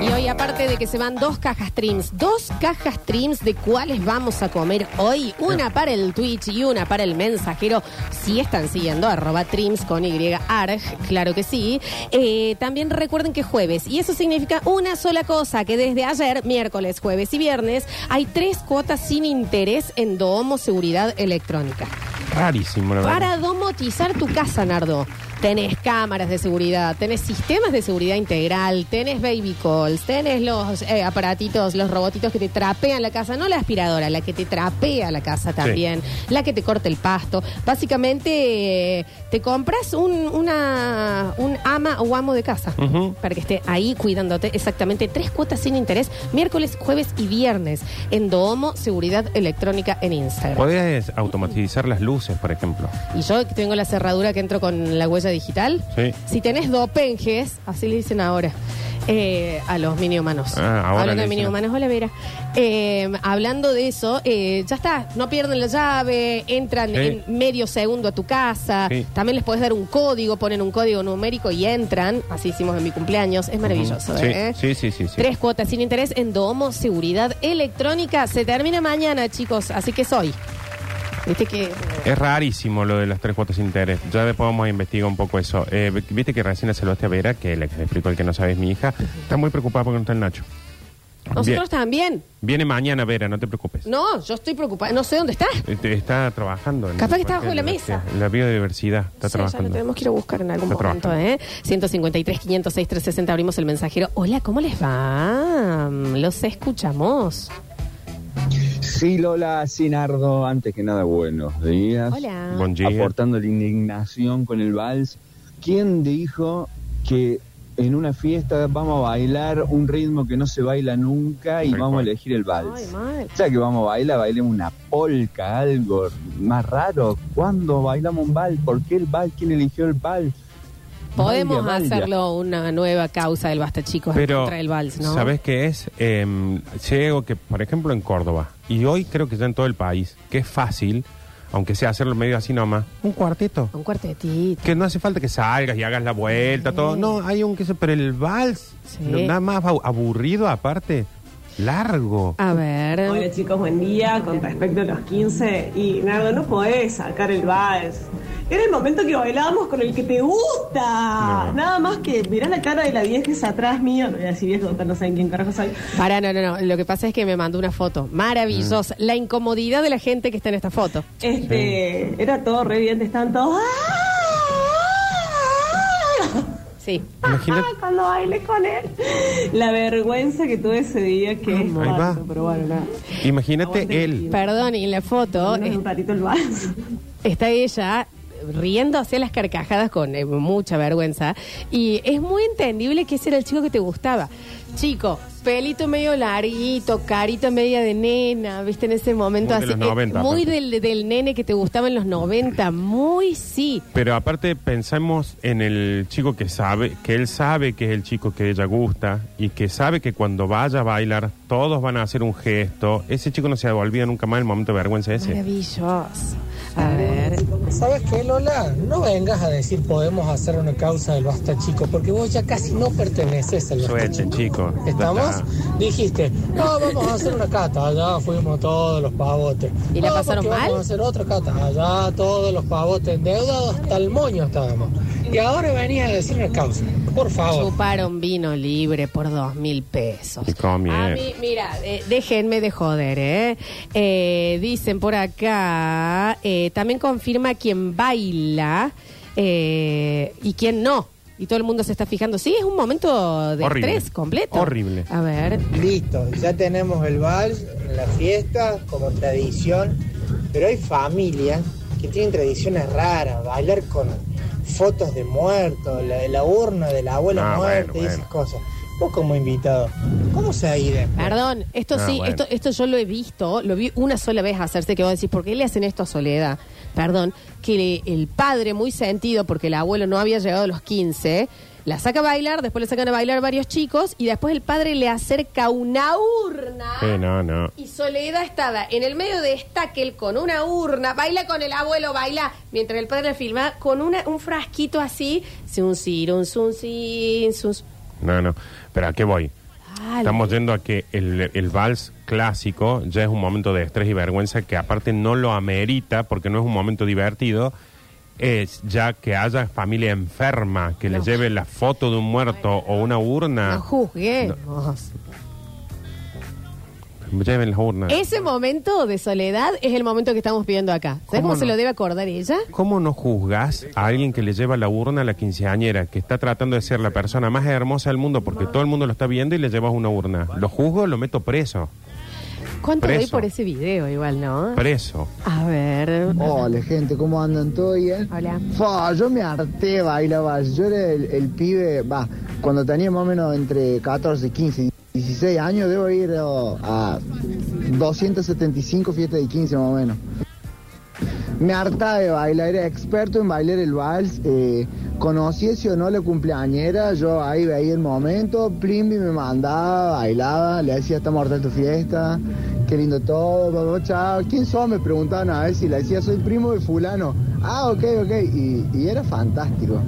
Y hoy, aparte de que se van dos cajas trims, dos cajas trims de cuáles vamos a comer hoy, una para el Twitch y una para el mensajero, si están siguiendo, arroba trims con Y arg, claro que sí. Eh, también recuerden que jueves, y eso significa una sola cosa, que desde ayer, miércoles, jueves y viernes, hay tres cuotas sin interés en Domo Seguridad Electrónica. Rarísimo, la verdad. Para domotizar tu casa, Nardo. Tenés cámaras de seguridad, tenés sistemas de seguridad integral, tenés baby calls, tenés los eh, aparatitos, los robotitos que te trapean la casa, no la aspiradora, la que te trapea la casa también, la que te corta el pasto. Básicamente eh, te compras un, una, un ama o amo de casa para que esté ahí cuidándote exactamente tres cuotas sin interés, miércoles, jueves y viernes en Domo Seguridad Electrónica en Instagram. Podés automatizar las luces, por ejemplo. Y yo tengo la cerradura que entro con la huella digital. Sí. Si tenés dopenges, así le dicen ahora. eh, a los mini humanos. Ah, ahora hablando le de mini dicen. humanos, hola Vera. Eh, hablando de eso, eh, ya está, no pierden la llave, entran Sí. en medio segundo a tu casa. Sí. También les puedes dar un código, ponen un código numérico y entran. Así hicimos en mi cumpleaños. Es maravilloso, Sí, ¿eh? sí, sí, sí, sí. Tres cuotas sin interés en Domo Seguridad Electrónica. Se termina mañana, chicos, así que soy. Viste que Es rarísimo lo de las tres cuotas sin interés. Ya después vamos a investigar un poco eso. Eh, Viste que recién la a Vera, que le explico el que no sabe es mi hija. Está muy preocupada porque no está el Nacho. nosotros Bien. también. Viene mañana, Vera, no te preocupes. No, yo estoy preocupada. No sé dónde está. Este, Está trabajando. en- Capaz que está bajo la mesa. En la biodiversidad está Sí, ya lo trabajando. tenemos que ir a buscar en algún Está momento, ¿eh? 153, 506, 360, abrimos el mensajero. Hola, ¿cómo les va? Los escuchamos. Sí, Lola Sinardo, antes que nada, buenos días. Hola. Buen día. Aportando la indignación con el vals. ¿Quién dijo que en una fiesta vamos a bailar un ritmo que no se baila nunca y vamos cual. a elegir el vals? Ay, mal. Ya que vamos a bailar, bailemos una polca, algo más raro. ¿Cuándo bailamos un vals? ¿Por qué el vals? ¿Quién eligió el vals? Podemos Vaya, vaya. hacerlo una nueva causa del Basta Chicos Pero, contra el vals, ¿no? ¿sabes qué es? Eh, llego que, por ejemplo, en Córdoba, y hoy creo que ya en todo el país, que es fácil, aunque sea hacerlo medio así nomás, un cuarteto. Un cuartetito. Que no hace falta que salgas y hagas la vuelta, todo. No, hay un que se. Pero el vals, Sí. nada más abu- aburrido aparte, largo. A ver. Hola chicos, buen día. Con respecto a los 15, y Nardo, no podés sacar el vals. Era el momento que bailábamos con el que te gusta. No. Nada más que mirá la cara de la vieja esa atrás mío. No voy a decir no saben quién carajo soy. Para, no, no, no. Lo que pasa es que me mandó una foto maravillosa. Mm. La incomodidad de la gente que está en esta foto. Este, era todo re evidente, estaban todos. ¡ah! Sí. Imagínate. Cuando bailé con él. La vergüenza que tuve ese día, que es Ahí va. falso, pero bueno, nada. Imagínate Aguante él. el Perdón, y en la foto un ratito el vals. está ella riendo hacia las carcajadas con eh, mucha vergüenza y es muy entendible que ese era el chico que te gustaba. Chico, pelito medio larguito, carita media de nena, viste en ese momento Muy de así, los eh, 90, muy aparte. del, del nene que te gustaba en los 90, muy sí. Pero aparte pensamos en el chico que sabe, que él sabe que es el chico que ella gusta y que sabe que cuando vaya a bailar todos van a hacer un gesto. Ese chico no se olvida nunca más el momento de vergüenza ese. Maravilloso. A ver. ¿Sabes qué, Lola? No vengas a decir podemos hacer una causa del basta chico, porque vos ya casi no perteneces al basta Suerte, chico. ¿Estamos? Dijiste, no, vamos a hacer una cata, allá fuimos todos los pavotes. ¿Y la No, pasaron mal? Vamos a hacer otra cata, allá todos los pavotes endeudados, hasta el moño estábamos. Y ahora venías a decir una causa, por favor. Chuparon vino libre por dos mil pesos. Y A mí, mira, eh, déjenme de joder, ¿eh? Eh, Dicen por acá, eh, también confirma quién baila eh, y quién no. Y todo el mundo se está fijando. Sí, es un momento de Horrible. estrés completo. Horrible. A ver. Listo, ya tenemos el vals en la fiesta como tradición, pero hay familias que tienen tradiciones raras, bailar con fotos de muertos, la, la urna de la abuela Ah, muerta bueno, y esas bueno. cosas. Vos como invitado, ¿cómo se ha ido? Perdón, esto Ah, sí, bueno. esto, esto yo lo he visto, lo vi una sola vez hacerse, que vos decís, ¿por qué le hacen esto a Soledad? Perdón, que le- el padre, muy sentido, porque el abuelo no había llegado a los 15, la saca a bailar, después le sacan a bailar varios chicos, y después el padre le acerca una urna. Sí, no, no. Y Soledad estaba en el medio de Stackel con una urna, baila con el abuelo, baila, mientras el padre filma con una, un frasquito así, un un sun, sun, sin, sun. No, no. Pero ¿a qué voy? Dale. Estamos yendo a que el, el vals clásico ya es un momento de estrés y vergüenza que aparte no lo amerita porque no es un momento divertido. Es ya que haya familia enferma que No. le lleve la foto de un muerto o una urna. No juzguemos. Lleven las urnas. Ese momento de soledad es el momento que estamos viviendo acá. ¿Sabes ¿Cómo cómo, se lo debe acordar ella? ¿Cómo no juzgas a alguien que le lleva la urna a la quinceañera, que está tratando de ser la persona más hermosa del mundo porque todo el mundo lo está viendo y le llevas una urna? Lo juzgo, lo meto preso. ¿Cuánto doy Preso. por ese video igual, no? Preso. A ver. Hola gente, ¿cómo andan? ¿Todo bien? Hola. Fa, yo me harté bailar. Yo era el, el pibe, va, cuando tenía más o menos entre 14, 15, 16 años, debo ir oh, a 275 fiestas de 15 más o menos. Me hartaba de bailar, era experto en bailar el vals. Eh, conocí si o no la cumpleañera, yo ahí veía el momento, Plimby me mandaba, bailaba, le decía, está mortal tu fiesta, qué lindo todo, papá, chao. ¿Quién sos? Me preguntaban a ver si le decía, soy primo de fulano. Ah, ok, ok, y era fantástico.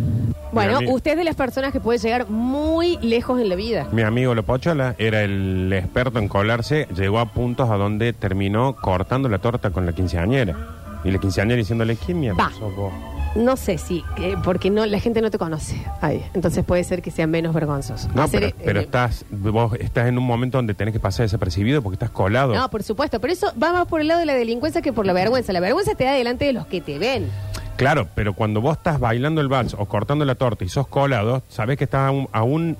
Bueno, usted es de las personas que puede llegar muy lejos en la vida. Mi amigo Lopochola era el experto en colarse, llegó a puntos a donde terminó cortando la torta con la quinceañera. Y la quinceañera diciéndole, ¿quién mierda Va. sos vos? No sé si, eh, porque no, la gente no te conoce. Ahí. Entonces puede ser que sea menos vergonzoso. No, Hacer, pero, eh, pero eh, estás, vos estás en un momento donde tenés que pasar desapercibido porque estás colado. No, por supuesto, pero eso va más por el lado de la delincuencia que por la vergüenza. La vergüenza te da delante de los que te ven. Claro, pero cuando vos estás bailando el vals o cortando la torta y sos colado, sabés que estás aún, aún,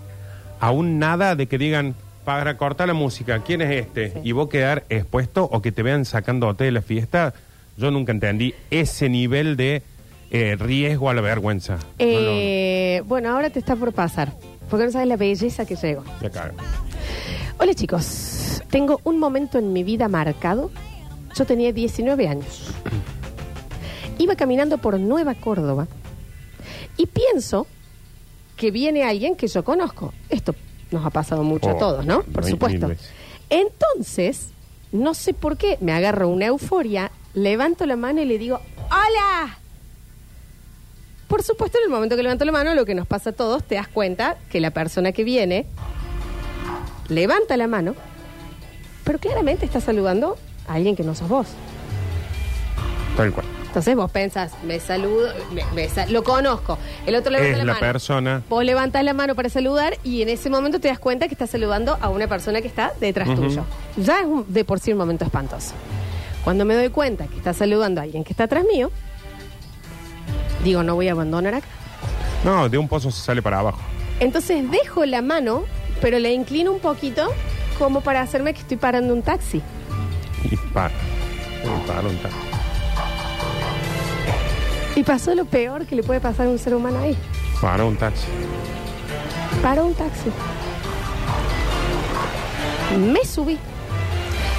aún nada de que digan, para cortar la música, ¿quién es este? Y vos quedar expuesto o que te vean sacándote de la fiesta. Yo nunca entendí ese nivel de eh, riesgo a la vergüenza. No, Eh, Bueno, ahora te está por pasar. Porque no sabes la belleza que llegó. Hola chicos, tengo un momento en mi vida marcado. Yo tenía 19 años. Iba caminando por Nueva Córdoba y pienso que viene alguien que yo conozco. Esto nos ha pasado mucho Oh, a todos, ¿no? Por mil- supuesto. mil. Entonces, no sé por qué, me agarro una euforia, levanto la mano y le digo, ¡Hola! Por supuesto, en el momento que levanto la mano, lo que nos pasa a todos, te das cuenta que la persona que viene levanta la mano, pero claramente está saludando a alguien que no sos vos. Tal cual. Entonces vos pensás, me saludo, me- me sa- lo conozco. El otro levanta Es la, la mano. persona. Vos levantás la mano para saludar y en ese momento te das cuenta que estás saludando a una persona que está detrás Ujú. tuyo. Ya es un- de por sí un momento espantoso. Cuando me doy cuenta que está saludando a alguien que está atrás mío, digo, no voy a abandonar acá. No, de un pozo se sale para abajo. Entonces dejo la mano, pero la inclino un poquito como para hacerme que estoy parando un taxi. Y para. Y para un taxi. Y pasó lo peor que le puede pasar a un ser humano ahí. Para un taxi. Paró un taxi. Me subí.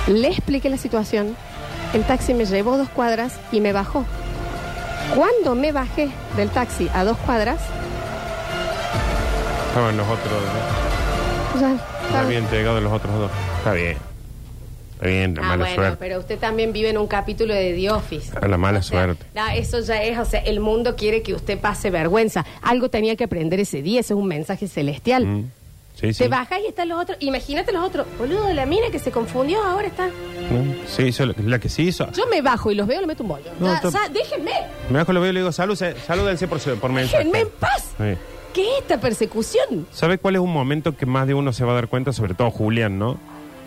Le expliqué la situación. El taxi me llevó dos cuadras y me bajó. Cuando me bajé del taxi a dos cuadras, Estaban los otros. ¿no? ya Está estaba- bien llegado los otros dos. Está bien. Está bien, la Ah, mala bueno, suerte. pero usted también vive en un capítulo de The Office. A la mala O sea, suerte. no, eso ya es, o sea, el mundo quiere que usted pase vergüenza. Algo tenía que aprender ese día, ese es un mensaje celestial. Mm. Sí, sí. Te bajas y están los otros. Imagínate los otros. Boludo, la mina que se confundió ahora está. Mm. Sí, hizo la, la que sí hizo. Yo me bajo y los veo, le meto un bollo. No, sa- déjenme, Me bajo lo veo y le digo, salud, se- salúdense por, su- por mensaje. déjenme en paz. Sí. ¿Qué es esta persecución? ¿Sabe cuál es un momento que más de uno se va a dar cuenta, sobre todo Julián, ¿no?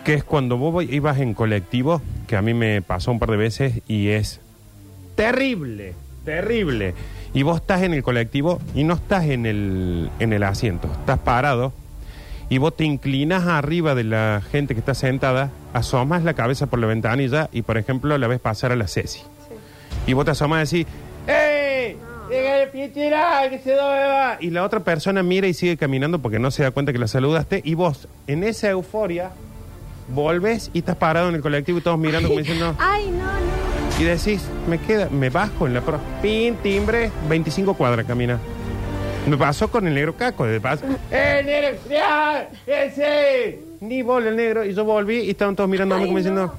Que es cuando vos ibas en colectivo, que a mí me pasó un par de veces y es terrible, terrible. Y vos estás en el colectivo y no estás en el, en el asiento, estás parado y vos te inclinas arriba de la gente que está sentada, asomas la cabeza por la ventanilla y, por ejemplo, la ves pasar a la Ceci. Y vos te asomas y decís, ¡Ey! ¡Llega Pichira, que se va! Y la otra persona mira y sigue caminando porque no se da cuenta que la saludaste. Y vos, en esa euforia, volves y estás parado en el colectivo y todos mirando como diciendo... Ay, no, no. Y decís, me queda, me bajo en la pro. Pin, timbre, 25 cuadras camina. Me pasó con el negro caco, de paso. ¡El negro! ¡Ese! Ni bola el negro. Y yo volví y estaban todos mirando a mí como diciendo.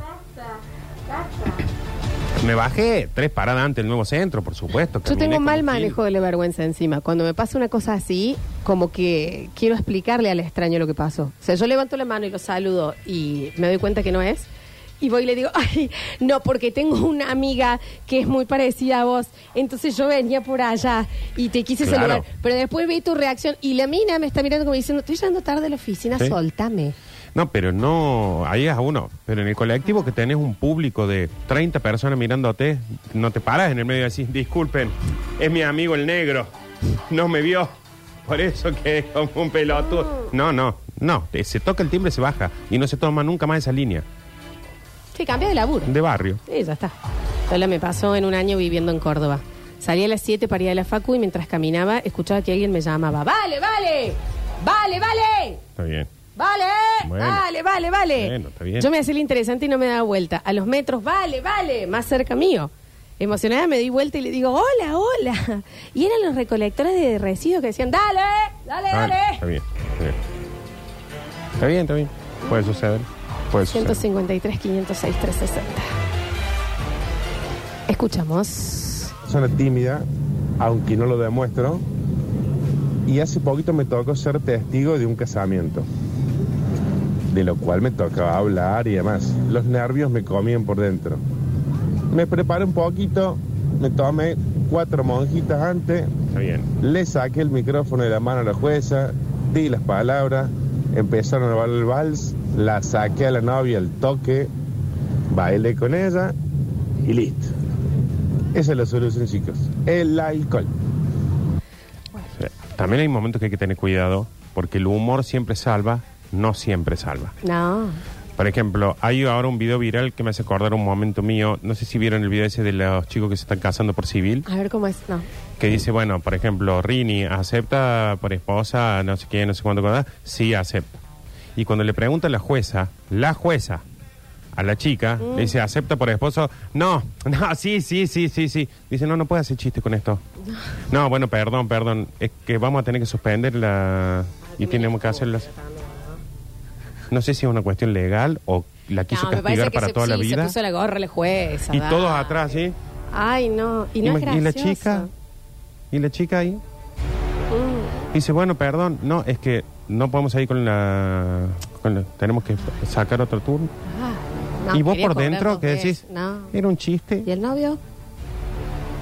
Me bajé tres paradas antes del nuevo centro, por supuesto. Yo tengo mal manejo de la vergüenza encima. Cuando me pasa una cosa así, como que quiero explicarle al extraño lo que pasó. O sea, yo levanto la mano y lo saludo y me doy cuenta que no es. Y voy y le digo, ay, no, porque tengo una amiga que es muy parecida a vos. Entonces yo venía por allá y te quise Claro. saludar. Pero después vi tu reacción y la mina me está mirando como diciendo, estoy llegando tarde a la oficina, Sí. soltame. No, pero no, ahí es a uno. Pero en el colectivo que tenés un público de 30 personas mirándote, no te paras en el medio y decís, disculpen, es mi amigo el negro, no me vio, por eso que es como un pelotudo. No, no, no, te- se toca el timbre, se baja y no se toma nunca más esa línea Sí, cambia de laburo. de barrio. Sí, ya está. Solo me pasó en un año viviendo en Córdoba. Salí a las 7 para ir a la facu y mientras caminaba escuchaba que alguien me llamaba. ¡Vale, vale! ¡Vale, vale! Está bien. ¡Vale! Bueno. ¡Vale, vale, vale! Bueno, está bien. Yo me hacía el interesante y no me daba vuelta. A los metros, ¡vale, vale! Más cerca mío. Emocionada me di vuelta y le digo, ¡hola, hola! Y eran los recolectores de residuos que decían, ¡dale! ¡Dale, Ah, dale! está bien, está bien. Está bien, está bien. Puede suceder. Puede suceder. 153, 506, 360. Escuchamos. persona tímida, aunque no lo demuestro. Y hace poquito me tocó ser testigo de un casamiento, de lo cual me tocaba hablar y demás. Los nervios me comían por dentro. Me preparé un poquito, me tomé cuatro monjitas antes, Está bien. le saqué el micrófono de la mano a la jueza, di las palabras, empezaron a bailar el vals, la saqué a la novia al toque, bailé con ella y listo. Esa es la solución, chicos. El alcohol. También hay momentos que hay que tener cuidado, porque el humor siempre salva, no siempre salva. No. Por ejemplo, hay ahora un video viral que me hace acordar un momento mío. No sé si vieron el video ese de los chicos que se están casando por civil. A ver cómo es. No. Que dice, bueno, por ejemplo, Rini, ¿acepta por esposa no sé qué, no sé cuánto, cuánto? Sí, acepta. Y cuando le pregunta a la jueza, la jueza, a la chica, le dice, ¿acepta por esposo? No, no, sí, sí, sí, sí, sí. Dice, no, no puede hacer chiste con esto. No, bueno, perdón, perdón. Es que vamos a tener que suspender la... Y tenemos que hacerlas... No sé si es una cuestión legal o la quiso No, me parece castigar que para se, toda la sí, vida. se puso la gorra la jueza. Y dale. todos atrás, ¿sí? Ay, no. Y no es Ima- y la gracioso. chica, y la chica ahí. Mm. Dice, bueno, perdón, no, es que no podemos ir con la, con la- tenemos que sacar otro turno. Ah, no, y vos quería por cobrar dentro, dos que decís. No. era un chiste. ¿Y el novio?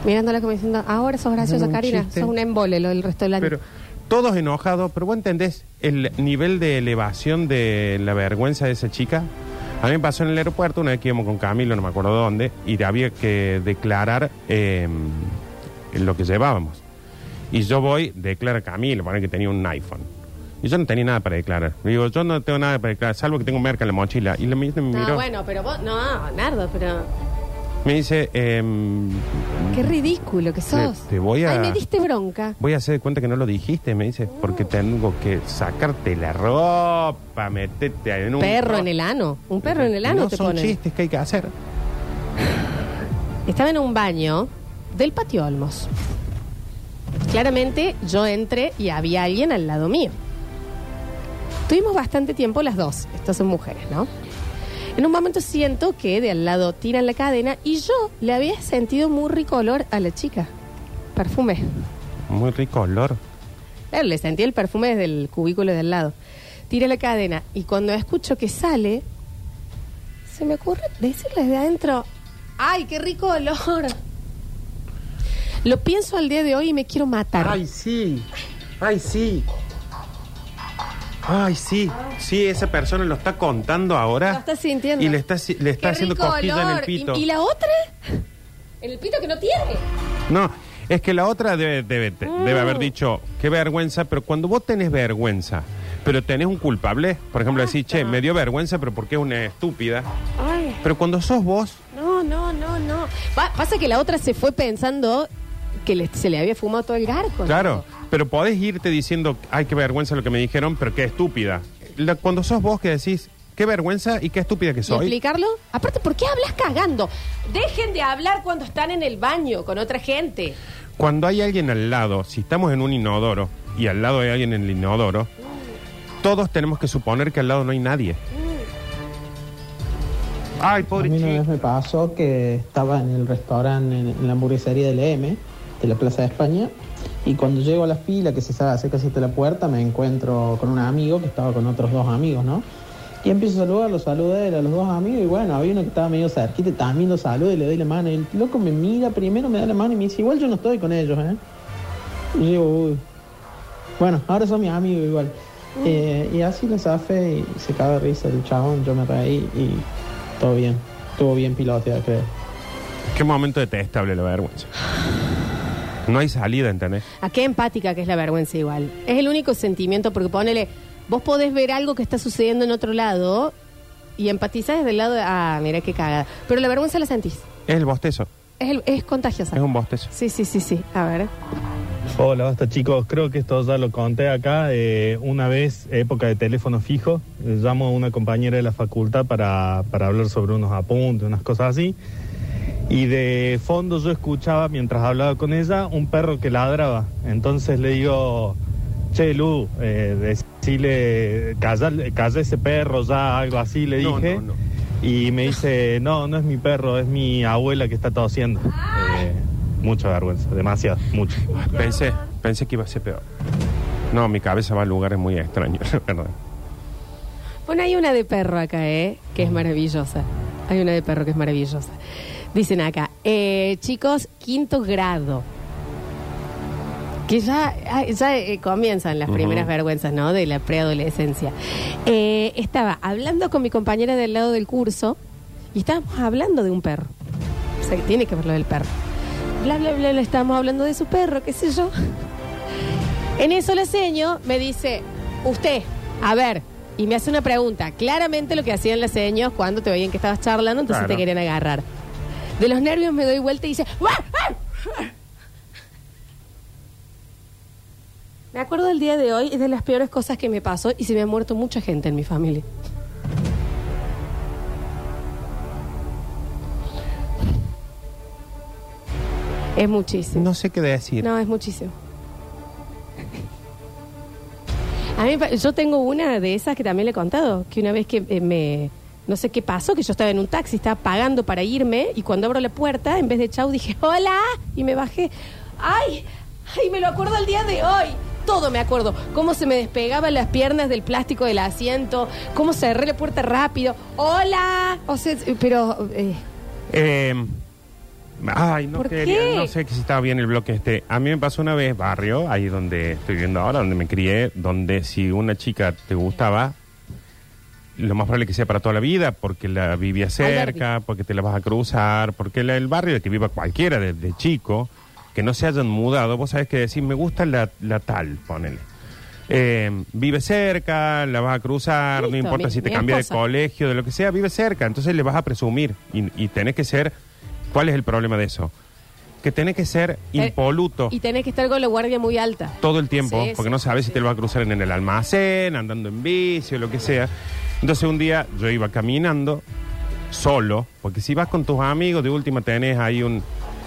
Mirándola como diciendo, ahora sos graciosa, Un Karina. chiste. Sos un embole lo del resto del año. Pero todos enojados, pero vos entendés el nivel de elevación de la vergüenza de esa chica. A mí me pasó en el aeropuerto, una vez que íbamos con Camilo, no me acuerdo dónde, y había que declarar eh, lo que llevábamos. Y yo voy, declara Camilo, para que tenía un iPhone. Y yo no tenía nada para declarar. Digo, yo no tengo nada para declarar, salvo que tengo merca en la mochila. Y la me no, miró, bueno, pero vos, no, Nardo, pero me dice, em, qué ridículo que sos. Te- te voy a- Ay, me diste bronca. Voy a hacer de cuenta que no lo dijiste, me dice, porque tengo que sacarte la ropa, meterte en un... Perro en el ano. Un perro en el ano no te son ponen. chistes que hay que hacer. Estaba en un baño del patio Olmos. Claramente yo entré y había alguien al lado mío. Tuvimos bastante tiempo las dos. Estas son mujeres, ¿no? En un momento siento que de al lado tiran la cadena y yo le había sentido muy rico olor a la chica. Perfume. Muy rico olor. Claro, le sentí el perfume desde el cubículo de al lado. Tira la cadena y cuando escucho que sale, se me ocurre decirle desde adentro, ¡ay, qué rico olor! Lo pienso al día de hoy y me quiero matar. Ay, sí. Ay, sí. Ay, sí. Sí, esa persona lo está contando ahora. Lo está sintiendo. Y le está, le está ¡Qué haciendo rico en el olor! pito. ¿Y, y la otra? En el pito que no tiene. No, es que la otra debe, debe, te- debe haber dicho, qué vergüenza, pero cuando vos tenés vergüenza, pero tenés un culpable, por ejemplo, decir, che, me dio vergüenza, pero porque es una estúpida. Ay, Pero cuando sos vos, no, no, no, no. Pa- pasa que la otra se fue pensando que le- se le había fumado todo el garco. claro, ¿no? Pero podés irte diciendo, ay, qué vergüenza lo que me dijeron, pero qué estúpida. La- cuando sos vos que decís, qué vergüenza y qué estúpida que ¿Y soy. explicarlo? Aparte, ¿por qué hablas cagando? Dejen de hablar cuando están en el baño con otra gente. Cuando hay alguien al lado, si estamos en un inodoro y al lado hay alguien en el inodoro, todos tenemos que suponer que al lado no hay nadie. Ay, A pobre mí una vez chico. me pasó que estaba en el restaurante, en, en la hamburguesería del M, de la Plaza de España, y cuando llego a la fila, que se sabe hacer casi hasta la puerta, me encuentro con un amigo que estaba con otros dos amigos, ¿no? Y empiezo a saludar, los saludo a los dos amigos, y bueno, había uno que estaba medio cerquita, también lo saludo y le doy la mano, y el loco me mira primero, me da la mano y me dice, igual yo no estoy con ellos, ¿eh? Y yo digo, uy. Bueno, ahora son mis amigos igual. Eh, y así le zafé y se caga de risa el chabón, yo me reí y todo bien. Estuvo bien piloteado, creo. Qué momento detestable la vergüenza. No hay salida, ¿entendés? ¿A qué empática que es la vergüenza igual? Es el único sentimiento porque ponele, vos podés ver algo que está sucediendo en otro lado y empatizás desde el lado de, ah, mira qué cagada. Pero la vergüenza la sentís. Es el bostezo. Es, el- es contagiosa. Es un bostezo. Sí, sí, sí, sí. A ver. Hola, basta chicos. Creo que esto ya lo conté acá. eh, una vez, época de teléfono fijo, eh, llamo a una compañera de la facultad para, para hablar sobre unos apuntes, unas cosas así. Y de fondo yo escuchaba, mientras hablaba con ella, un perro que ladraba. Entonces le digo, che, Lu, eh, decirle, calla, calla ese perro ya, algo así, le No, dije. no, no. Y me dice, no, no es mi perro, es mi abuela que está tosiendo. Eh, mucha vergüenza, demasiado, mucho. Pensé, pensé que iba a ser peor. No, mi cabeza va a lugares muy extraños, la verdad. Bueno, hay una de perro acá, ¿eh? Que es maravillosa. Hay una de perro que es maravillosa. Dicen acá, eh, chicos, quinto grado. Que ya, ah, ya eh, comienzan las primeras vergüenzas, ¿no? De la preadolescencia. Eh, estaba hablando con mi compañera del lado del curso y estábamos hablando de un perro. O sea, que tiene que ver lo del perro. Bla, bla, bla, bla, estábamos hablando de su perro, qué sé yo. En eso la seño me dice, usted, a ver, y me hace una pregunta. Claramente lo que hacían las seños cuando te veían que estabas charlando, entonces Claro. te querían agarrar. De los nervios me doy vuelta y dice, "¡Guau! ¡Ah! Me acuerdo del día de hoy, es de las peores cosas que me pasó y se me ha muerto mucha gente en mi familia. Es muchísimo. No sé qué decir. No, es muchísimo. A mí, yo tengo una de esas que también le he contado, que una vez que eh, me, no sé qué pasó, que yo estaba en un taxi, estaba pagando para irme y cuando abro la puerta, en vez de chau, dije, hola, y me bajé. ¡Ay! ¡Ay, me lo acuerdo el día de hoy! Todo me acuerdo. Cómo se me despegaban las piernas del plástico del asiento, cómo cerré la puerta rápido. ¡Hola! O sea, pero... eh, Eh, ay, no ¿Por quería, qué? no sé si estaba bien el bloque este. A mí me pasó una vez barrio, ahí donde estoy viviendo ahora, donde me crié, donde si una chica te gustaba, lo más probable que sea para toda la vida, porque la vivía cerca, porque te la vas a cruzar, porque la- el barrio de que viva cualquiera desde chico, que no se hayan mudado, vos sabés que decir, me gusta la, la tal, ponele. Eh, vive cerca, la vas a cruzar, no Listo, importa mi- si te mi cambia de esposa. colegio, de lo que sea, vive cerca, entonces le vas a presumir y, y tenés que ser, ¿cuál es el problema de eso? Que tenés que ser Eh, impoluto y tenés que estar con la guardia muy alta. todo el tiempo, Sí, porque sí, no sabes si te lo va a cruzar en el almacén, andando en bici o lo que sea. Entonces un día yo iba caminando solo, porque si vas con tus amigos, de última tenés ahí un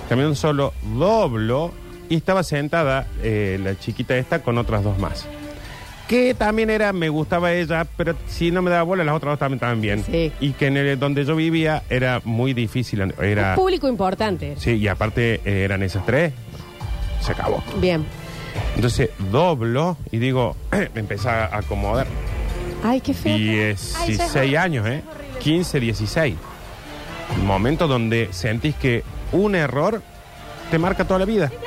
caminando solo, doblo y estaba sentada eh, la chiquita esta con otras dos más. Que también era, me gustaba ella, pero si no me daba bola, las otras dos también estaban bien. Sí. Y que en el donde yo vivía era muy difícil, era... Un público importante. Sí, y aparte eh, eran esas tres, se acabó. Bien. Entonces doblo y digo, me empecé a acomodar. Ay, qué feo. Y Ay, es ya es 16 horrible. años, ¿eh? 15, 16. Momento donde sentís que un error te marca toda la vida. Claro.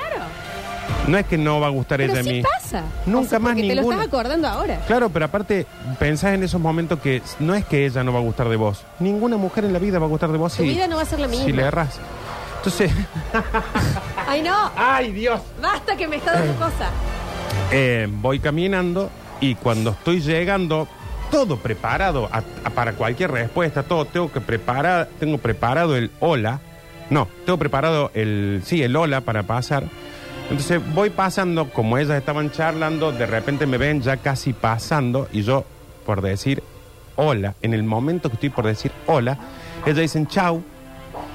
No es que no va a gustar Pero ella a mí. pasa. Nunca más porque Te lo estás acordando ahora. Claro, pero aparte pensás en esos momentos que no es que ella no va a gustar de vos. Ninguna mujer en la vida va a gustar de vos Tu si, vida no va a ser la misma. si le erras. Entonces, Ay, no. ¡ay Dios! Basta que me está dando cosa. Eh, voy caminando y cuando estoy llegando, todo preparado para cualquier respuesta, todo tengo que preparar, tengo preparado el hola. No, tengo preparado el sí, el hola para pasar. Entonces voy pasando, como ellas estaban charlando, de repente me ven ya casi pasando y yo por decir hola, en el momento que estoy por decir hola, ellas dicen chau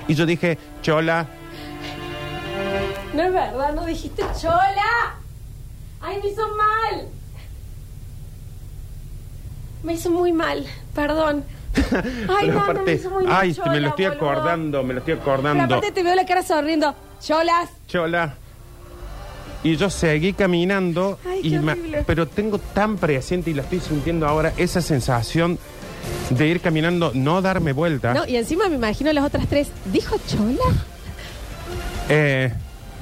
y yo dije chola, No es verdad, no dijiste chola. Ay, me hizo mal. Me hizo muy mal, perdón. Ay, Pero no, no, aparte, me hizo muy ay, chola, me lo estoy boludo. acordando, me lo estoy Pero acordando. aparte te veo la cara sonriendo. Cholas. Chola. Y yo seguí caminando, Ay, qué horrible. pero tengo tan presente y la estoy sintiendo ahora esa sensación de ir caminando, no darme vuelta. No, y encima me imagino las otras tres. ¿Dijo chola? Eh,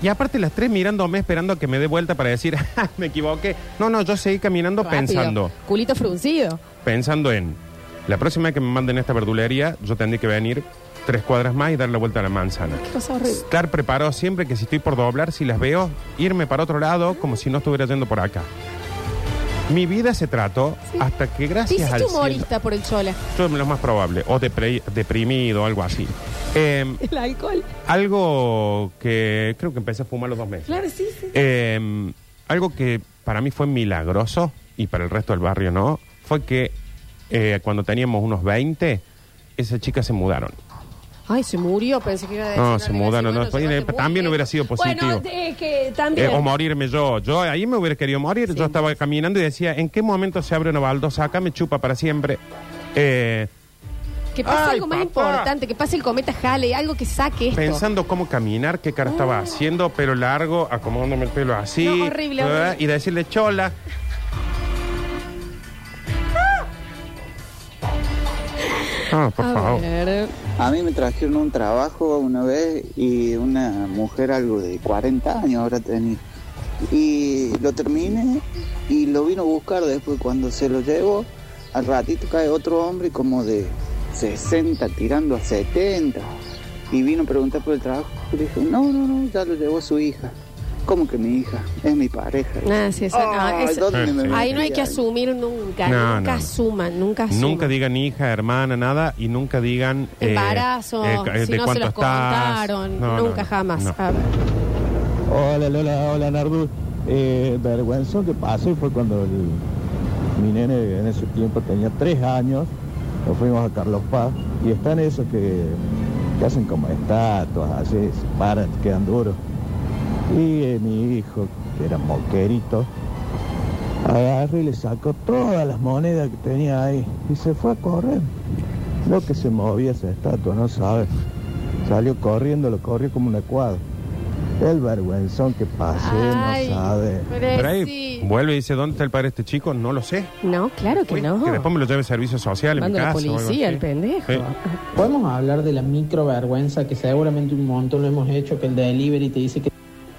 y aparte las tres mirándome esperando a que me dé vuelta para decir, "Ah, me equivoqué. No, no, yo seguí caminando Rápido. pensando, Culito fruncido. pensando en la próxima vez que me manden a esta verdulería, yo tendré que venir tres cuadras más y dar la vuelta a la manzana. Qué cosa horrible. Estar preparado siempre que si estoy por doblar, si las veo, irme para otro lado como si no estuviera yendo por acá. Mi vida se trató Sí. hasta que Te gracias al hiciste cielo, humorista por el chola. yo lo más probable, o depre- deprimido algo así. Eh, El alcohol. algo que creo que empecé a fumar los dos meses. Claro, sí, sí. Eh, algo que para mí fue milagroso y para el resto del barrio no, fue que eh, cuando teníamos unos 20, esas chicas se mudaron. Ay, se murió, pensé que iba a decir. No, se mudaron, decir, no, también lejos. hubiera sido positivo. Bueno, eh, que Eh, también. o morirme yo. Yo ahí me hubiera querido morir. Sí. Yo estaba caminando y decía, ¿en qué momento se abre una baldosa acá? Me chupa para siempre. Eh, que pase Ay, algo más papá. importante, que pase el cometa Halley, algo que saque esto. pensando cómo caminar, qué cara estaba haciendo, pelo largo, acomodándome el pelo así. No, horrible, horrible. Y decirle, chola. Ah, por A favor. ver. A mí me trajeron un trabajo una vez y una mujer algo de 40 años ahora tenía. Y lo terminé y lo vino a buscar después cuando se lo llevo. Al ratito cae otro hombre como de 60 tirando a 70. Y vino a preguntar por el trabajo. Y le dije, no, no, no, ya lo llevó su hija. ¿Cómo que mi hija? Es mi pareja. Ah, sí, eso, no, Ay, eso- ¿dónde me Ahí no hay que asumir nunca, No, nunca no. asuman, nunca asuman. Nunca digan hija, hermana, nada. Y nunca digan... eh, Embarazo, eh, ca- si de no se los estás. contaron, nunca no, jamás. no. A ver. Hola Lola, hola Nardu. Eh, vergüenza que pasó fue cuando el- mi nene en ese tiempo tenía tres años, nos fuimos a Carlos Paz y están esos que, que hacen como estatuas, así, se paran, quedan duros. Y eh, mi hijo, que era moquerito, agarró y le sacó todas las monedas que tenía ahí y se fue a correr. Lo que se movía esa estatua, no sabes. Salió corriendo, lo corrió como una cuadra. El vergüenzón que pasé, Ay, no sabe. Pero ahí vuelve y dice, ¿dónde está el padre de este chico? No lo sé. No, claro que Uy, no. Que después me lo lleve servicio social en mi Mando a la casa. o algo policía, así. el pendejo. Sí. Podemos hablar de la microvergüenza que seguramente un montón lo hemos hecho, que el delivery te dice que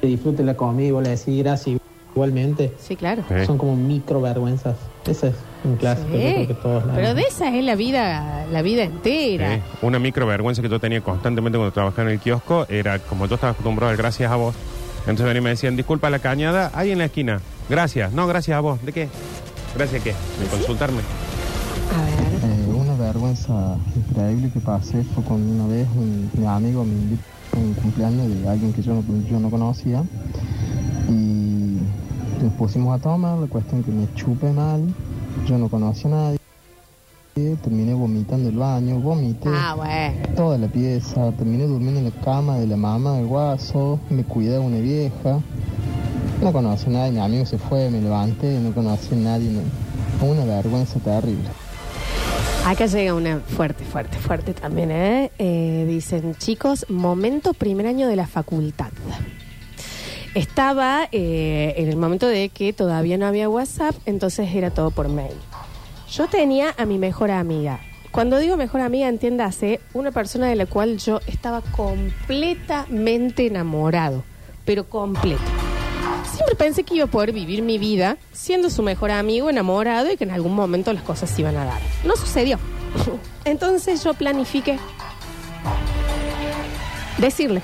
disfrute la comida y vos le decís gracias igualmente. Sí, claro. Sí. Son como microvergüenzas. Ese es un clásico, yo creo que todos la Pero de esa es la vida, la vida entera. Sí. Una micro vergüenza que yo tenía constantemente cuando trabajaba en el kiosco era como yo estaba acostumbrado al gracias a vos. Entonces venían y me decían, disculpa la cañada, ahí en la esquina. Gracias. No, gracias a vos. ¿De qué? ¿Gracias a qué? De consultarme. A ver. Eh, una vergüenza increíble que pasé fue cuando una vez un, mi amigo me invitó a un cumpleaños de alguien que yo no, yo no conocía nos pusimos a tomar, la cuestión que me chupe mal, yo no conocía a nadie, terminé vomitando el baño, vomité Ah, bueno. toda la pieza, terminé durmiendo en la cama de la mamá del guaso, me cuidaba una vieja, no conocía a nadie, mi amigo se fue, me levanté, no conocía a nadie, no- una vergüenza terrible. Acá llega una fuerte, fuerte, fuerte también, ¿eh? Eh, Dicen, chicos, momento primer año de la facultad. Estaba eh, en el momento de que todavía no había WhatsApp, entonces era todo por mail. Yo tenía a mi mejor amiga. Cuando digo mejor amiga, entiéndase, una persona de la cual yo estaba completamente enamorado, pero completo. Siempre pensé que iba a poder vivir mi vida siendo su mejor amigo, enamorado y que en algún momento las cosas se iban a dar. No sucedió. Entonces yo planifiqué decirle,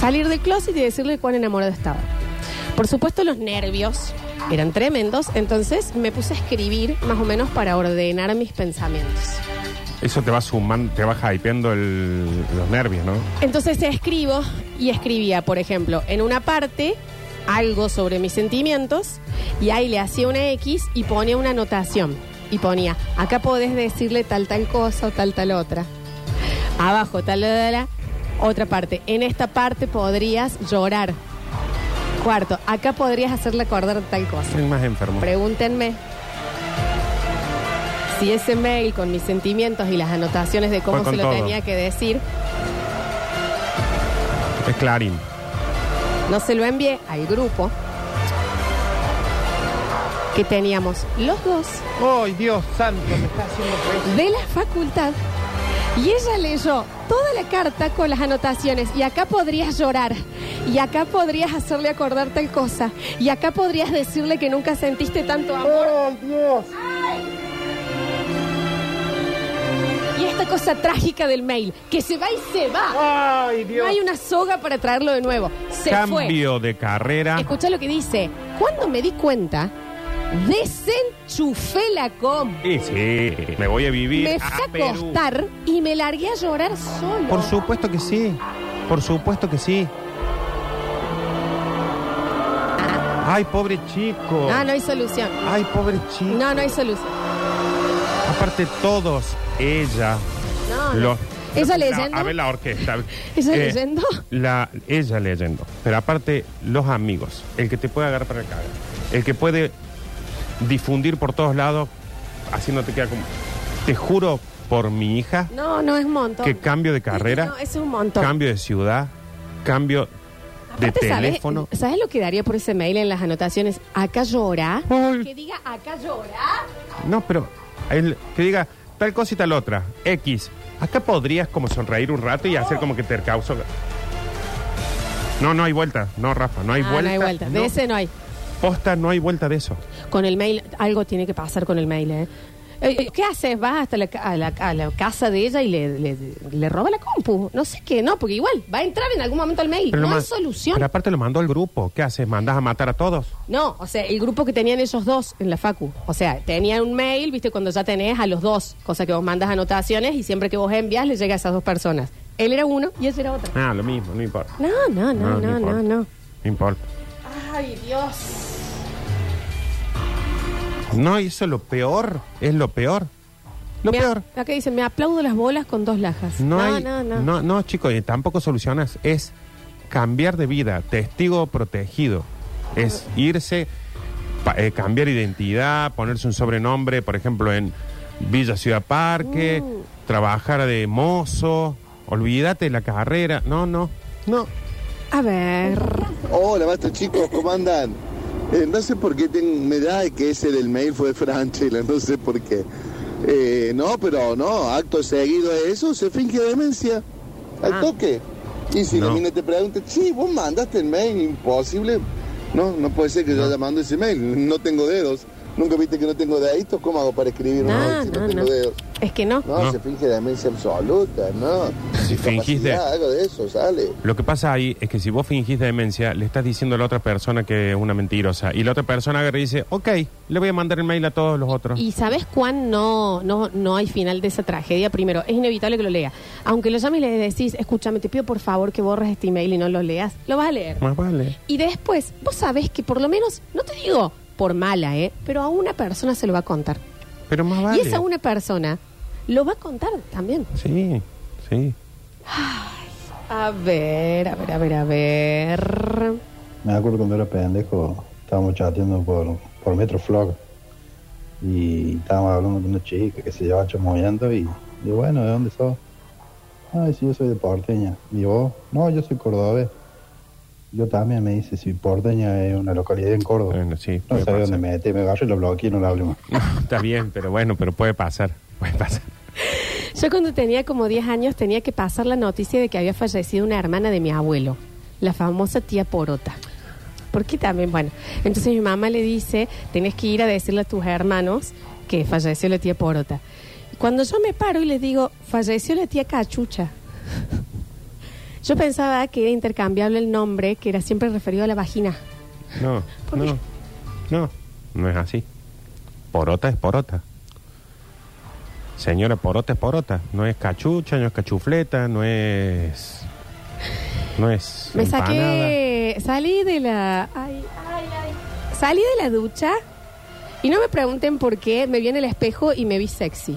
salir del closet y decirle cuán enamorado estaba. Por supuesto los nervios eran tremendos, entonces me puse a escribir más o menos para ordenar mis pensamientos. Eso te va sumando, te va hypeando el- los nervios, ¿no? Entonces escribo y escribía, por ejemplo, en una parte algo sobre mis sentimientos y ahí le hacía una X y ponía una anotación. Y ponía, acá podés decirle tal tal cosa o tal tal otra. Abajo tal tal, tal, otra parte. En esta parte podrías llorar. Cuarto, acá podrías hacerle acordar tal cosa. Soy más enfermo. Pregúntenme. si ese mail con mis sentimientos y las anotaciones de cómo se lo todo. tenía que decir, Es Clarín. no se lo envié al grupo que teníamos los dos ¡Ay, Dios santo! Me está haciendo de la facultad y ella leyó toda la carta con las anotaciones y acá podrías llorar y acá podrías hacerle acordar tal cosa y acá podrías decirle que nunca sentiste tanto amor. ¡Ay, Dios! Y esta cosa trágica del mail, que se va y se va. ¡Ay, Dios! No hay una soga para traerlo de nuevo. Se fue. Cambio de carrera. Escucha lo que dice. Cuando me di cuenta, desenchufé la compu. Sí, sí. Me voy a vivir. Me fui a Perú. acostar y me largué a llorar solo. Por supuesto que sí. Por supuesto que sí. Ay, pobre chico. No, no hay solución. Ay, pobre chico. No, no hay solución. Aparte todos, ella. No, no. los- ¿Ella La- leyendo? a ver la orquesta. ¿Ella Eh, leyendo? La, ella leyendo. Pero aparte, los amigos. El que te puede agarrar para el caga. El que puede difundir por todos lados. Así no te queda como. Te juro por mi hija No, no es un montón. que cambio de carrera, No, es un montón. cambio de ciudad, cambio de Aparte, ¿sabes? teléfono. ¿Sabes lo que daría por ese mail en las anotaciones? Acá llora. Ay. Que diga acá llora. No, pero el, que diga tal cosa y tal otra. X. Acá podrías como sonreír un rato y hacer como que te causo. No, no hay vuelta. No, Rafa, no hay Ah, vuelta. no hay vuelta. De ese no hay. Posta, no hay vuelta de eso. Con el mail, algo tiene que pasar con el mail, ¿eh? Eh, ¿Qué haces? Vas hasta la, a, la, a la casa de ella y le, le, le roba la compu. No sé qué, no, porque igual va a entrar en algún momento al mail. Pero no hay solución. Pero aparte lo mandó al grupo. ¿Qué haces? ¿Mandas a matar a todos? No, o sea, el grupo que tenían ellos dos en la Facu. O sea, tenían un mail, viste, cuando ya tenés a los dos, cosa que vos mandas anotaciones y siempre que vos envías le llega a esas dos personas. Él era uno y ella era otra. Ah, lo mismo, no importa. No, no, no, no, no, importa. no. No importa. Ay, Dios. No, eso es lo peor. Es lo peor. Lo Me a- peor. Acá dice, me aplaudo las bolas con dos lajas. No, No, hay, no, no. no, no, chicos, y tampoco solucionas. Es cambiar de vida, testigo protegido. Es irse, pa- eh, cambiar identidad, ponerse un sobrenombre, por ejemplo, en Villa Ciudad Parque, Mm. trabajar de mozo, olvídate de la carrera. No, no, no. A ver. Hola, basta chicos, ¿cómo andan? Eh, no sé por qué ten- me da que ese del mail fue Franchella, no sé por qué. Eh, no, pero no, acto seguido de eso se finge demencia. Al Ah. toque. Y si No. la mina te pregunta, sí, vos mandaste el mail, imposible. No, no puede ser que yo haya mandado ese mail, no tengo dedos. ¿Nunca viste que no tengo deditos? ¿Cómo hago para escribir un No, mail si no, no, tengo no. dedos? Es que no. No, No. se finge demencia absoluta, no. Si fingís de- Algo de eso, sale. Lo que pasa ahí es que si vos fingís demencia, le estás diciendo a la otra persona que es una mentirosa. Y la otra persona agarra y dice, ok, le voy a mandar el mail a todos los otros. ¿Y sabes cuán no, no, no hay final de esa tragedia? Primero, es inevitable que lo lea. Aunque lo llames y le decís, escúchame, te pido por favor que borres este email y no lo leas, lo vas a leer. Más vale. Y después, vos sabés que por lo menos, no te digo por mala, ¿eh? Pero a una persona se lo va a contar. Pero más vale. Y esa una persona lo va a contar también. Sí, sí. A ver, a ver, a ver, a ver. Me acuerdo cuando era pendejo, estábamos chateando por, por Metroflog y estábamos hablando con una chica que se llevaba chamoyando y digo, bueno, ¿de dónde sos? Ay, sí, yo soy de Porteña. Y vos, no, yo soy cordobés. Yo también me dice, si Porteña es una localidad en Córdoba. Bueno, sí. no sé dónde me mete, me agarro y lo bloqueo y no lo hablo más. No, está bien, pero bueno, pero puede pasar. Puede pasar. Yo cuando tenía como 10 años tenía que pasar la noticia de que había fallecido una hermana de mi abuelo, la famosa tía Porota. Porque también, bueno, entonces mi mamá le dice, tenés que ir a decirle a tus hermanos que falleció la tía Porota. Y Cuando yo me paro y les digo, falleció la tía Cachucha. Yo pensaba que era intercambiable el nombre, que era siempre referido a la vagina. No, ¿Por no, qué? no, no es así. Porota es porota. Señora, porota es porota. No es cachucha, no es cachufleta, no es... No es Me empanada. saqué, salí de la, ay, ay, ay. salí de la ducha y no me pregunten por qué, me vi en el espejo y me vi sexy.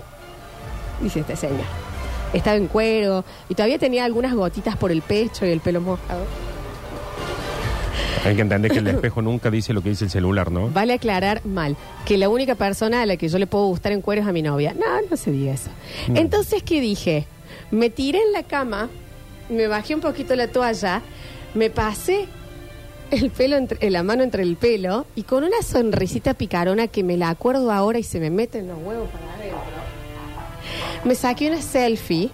Dice este señor. Estaba en cuero y todavía tenía algunas gotitas por el pecho y el pelo mojado. Hay que entender que el espejo nunca dice lo que dice el celular, ¿no? Vale aclarar mal que la única persona a la que yo le puedo gustar en cuero es a mi novia. No, no se diga eso. No. Entonces, ¿qué dije? Me tiré en la cama, me bajé un poquito la toalla, me pasé el pelo entre, la mano entre el pelo y con una sonrisita picarona que me la acuerdo ahora y se me mete en los huevos para. Me saqué una selfie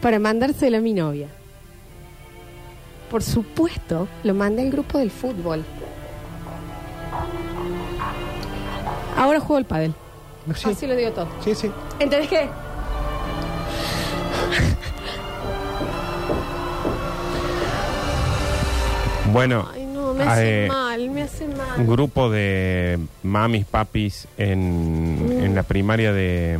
para mandársela a mi novia. Por supuesto, lo mandé al grupo del fútbol. Ahora juego al pádel. Así lo digo todo. Sí, sí. ¿Entendés qué? Bueno, Ay, no, me hace eh, mal, me hace mal. un grupo de mamis, papis en, Mm. en la primaria de...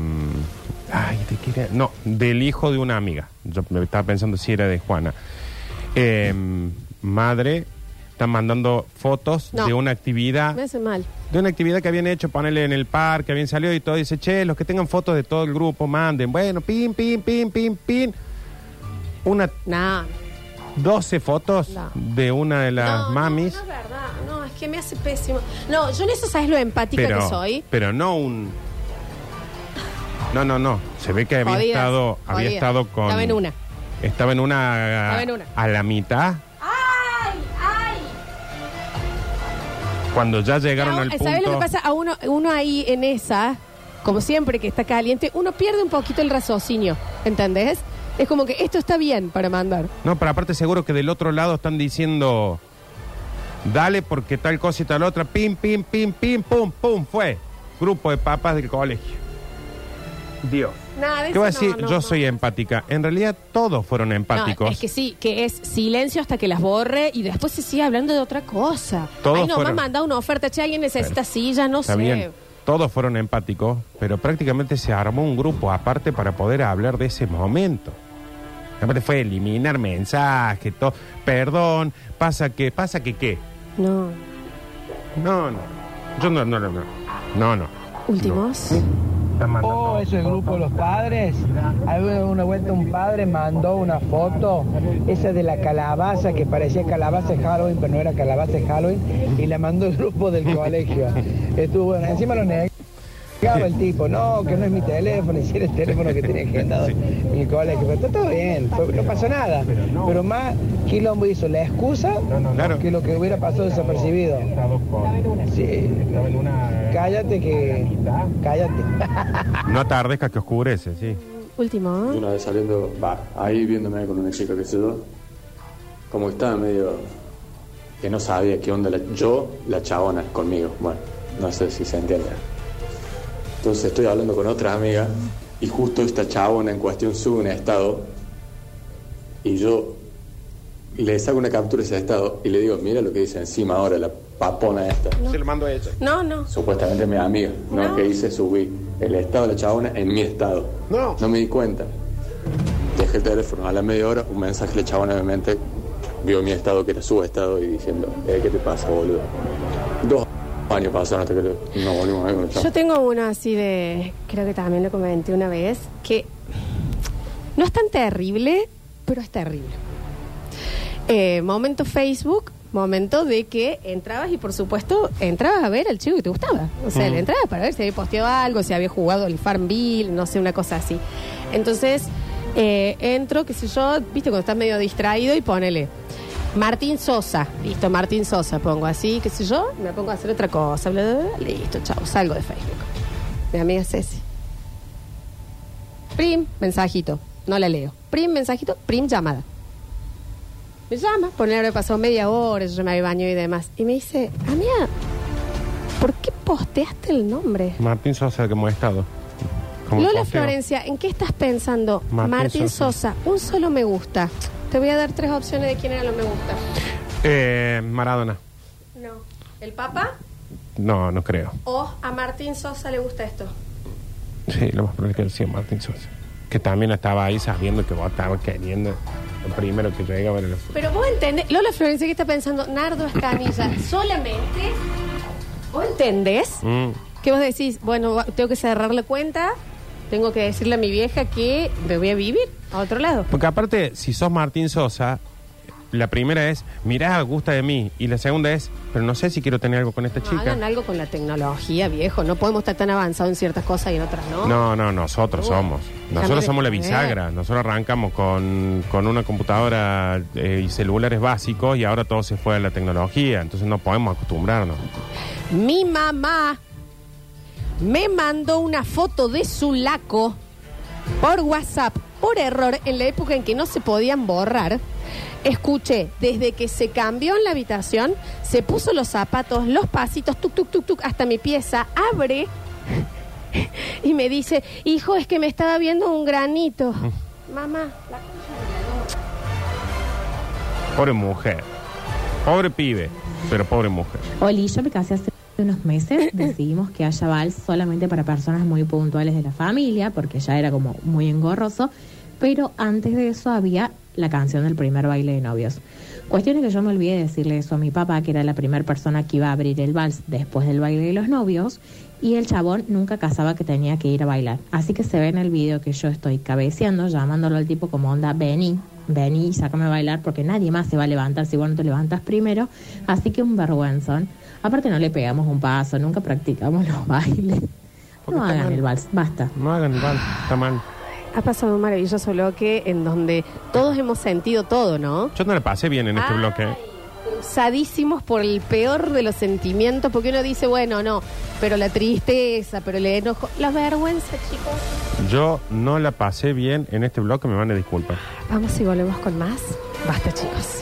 Ay, ¿de qué era? No, del hijo de una amiga. Yo me estaba pensando si era de Juana. Eh, madre, están mandando fotos No. de una actividad Me hace mal. de una actividad que habían hecho, ponerle en el parque, habían salido y todo, dice, che, los que tengan fotos de todo el grupo, manden. Bueno, pin, pin, pin, pin, pin. Una, No, 12 fotos No. de una de las no, mamis, no, no es verdad. No, es que me hace pésimo. No, yo en eso sabes lo empática pero, que soy. pero no un... No, no, no. Se ve que había Jodidas, estado, había jodidas. estado con... Estaba en una. Estaba en una... Estaba en una. A la mitad, ¡Ay! ¡Ay! cuando ya llegaron No, al punto... ¿Sabes lo que pasa? A uno, uno ahí en esa, como siempre que está caliente, uno pierde un poquito el raciocinio. ¿Entendés? Es como que esto está bien para mandar. No, pero aparte seguro que del otro lado están diciendo, dale porque tal cosa y tal otra, pim, pim, pim, pim, pum, pum, fue. Grupo de papas del colegio. Dios. Nada de ¿Qué voy a eso decir? no, no, Yo no. soy empática. En realidad todos fueron empáticos. No, es que sí, que es silencio hasta que las borre y después se sigue hablando de otra cosa. Todos Ay, no, me fueron- ha mandado una oferta, che, alguien necesita silla, no Está sé. bien. Todos fueron empáticos, pero prácticamente se armó un grupo aparte para poder hablar de ese momento. Aparte fue eliminar mensajes, todo. Perdón, pasa que, pasa que qué. No. No, no. Yo no, no, no, no. No, no. Últimos. Oh, ese grupo de los padres. Había una vuelta un padre mandó una foto, esa de la calabaza, que parecía calabaza de Halloween, pero no era calabaza de Halloween, y la mandó el grupo del colegio. Estuvo bueno, encima lo negaba el tipo, no, que no es mi teléfono, y si era el teléfono que tenía agendado en el colegio, pero está todo bien, fue- no pasó nada. Pero más quilombo hizo la excusa que lo que hubiera pasado desapercibido. Sí. Cállate que... Cállate. No atardezca que oscurece, sí. Último. Una vez saliendo, va, ahí viéndome con una chica que sé yo, como estaba medio que no sabía qué onda la- yo, la chabona conmigo. Bueno, no sé si se entiende. Entonces estoy hablando con otra amiga y justo esta chabona en cuestión sube un estado y yo le saco una captura de ese estado y le digo, mira lo que dice encima ahora la papona esta. Se lo mando a ella. No, no. Supuestamente mi amiga, ¿no? Que hice subir el estado de la chabona en mi estado. No. No me di cuenta. Dejé el teléfono a la media hora, un mensaje de la chabona obviamente vio mi estado que era su estado y diciendo, eh, ¿qué te pasa, boludo? Dos años pasaron hasta que le- nos volvimos a ver con la Yo tengo uno así de, creo que también lo comenté una vez, que no es tan terrible, pero es terrible. Eh, momento Facebook, momento de que entrabas y por supuesto entrabas a ver al chico que te gustaba. O sea, Mm. le entrabas para ver si había posteado algo, si había jugado el Farmville, no sé, una cosa así. Entonces, eh, entro, qué sé yo, viste, cuando estás medio distraído y ponele. Martín Sosa, listo, Martín Sosa, pongo así, qué sé yo, me pongo a hacer otra cosa, bla, bla, bla, listo, chao, salgo de Facebook. Mi amiga Ceci. Prim, mensajito, no la leo. Prim, mensajito, prim, llamada. Me llama, por haber pasado media hora, yo me baño y demás. Y me dice, amiga, ¿por qué posteaste el nombre? Martín Sosa, como ha estado. Como Lola posteo. Florencia, ¿en qué estás pensando? Martín Martín, Sosa. Sosa. un solo me gusta. Te voy a dar tres opciones de quién era lo me gusta. Eh, Maradona. No. ¿El Papa? No, no creo. ¿O a Martín Sosa le gusta esto? Sí, lo más probable es que sí, Martín Sosa. Que también estaba ahí sabiendo que vos estabas queriendo. Lo primero que llega a ver el Pero vos entendés, Lola Florencia, ¿qué está pensando? Nardo Escanilla, solamente. ¿Vos entendés? Mm. Que vos decís, bueno, tengo que cerrar la cuenta, tengo que decirle a mi vieja que me voy a vivir a otro lado. Porque aparte, si sos Martín Sosa, la primera es, mirá, gusta de mí. Y la segunda es, pero no sé si quiero tener algo con esta No, chica. hagan algo con la tecnología, viejo. No podemos estar tan avanzados en ciertas cosas y en otras no. No, no, nosotros somos. déjame Nosotros somos la bisagra. Nosotros arrancamos con, con una computadora eh, y celulares básicos y ahora todo se fue a la tecnología. Entonces no podemos acostumbrarnos. Mi mamá me mandó una foto de su laco por WhatsApp, por error, en la época en que no se podían borrar. Escuché, desde que se cambió en la habitación, se puso los zapatos, los pasitos, tuk, tuk, tuk, tuk, hasta mi pieza, abre y me dice, hijo, es que me estaba viendo un granito. Mamá, la Pobre mujer. Pobre pibe, pero pobre mujer. Oli, yo me casé hace unos meses, decidimos que haya vals solamente para personas muy puntuales de la familia, porque ya era como muy engorroso, pero antes de eso había la canción del primer baile de novios. Cuestión es que yo me olvidé de decirle eso a mi papá, que era la primera persona que iba a abrir el vals después del baile de los novios, y el chabón nunca casaba que tenía que ir a bailar. Así que se ve en el video que yo estoy cabeceando, llamándolo al tipo como onda, vení, vení, sácame a bailar, porque nadie más se va a levantar si vos no te levantas primero. Así que un vergüenzón. Aparte no le pegamos un paso, nunca practicamos los bailes. No hagan mal. el vals, basta. No hagan el vals, está mal. Ha pasado un maravilloso bloque en donde todos hemos sentido todo, ¿no? Yo no la pasé bien en este Ay. bloque. Usadísimos por el peor de los sentimientos, porque uno dice, bueno, no, pero la tristeza, pero el enojo, la vergüenza, chicos. Yo no la pasé bien en este bloque, me van a disculpar. Vamos y volvemos con más. Basta, chicos.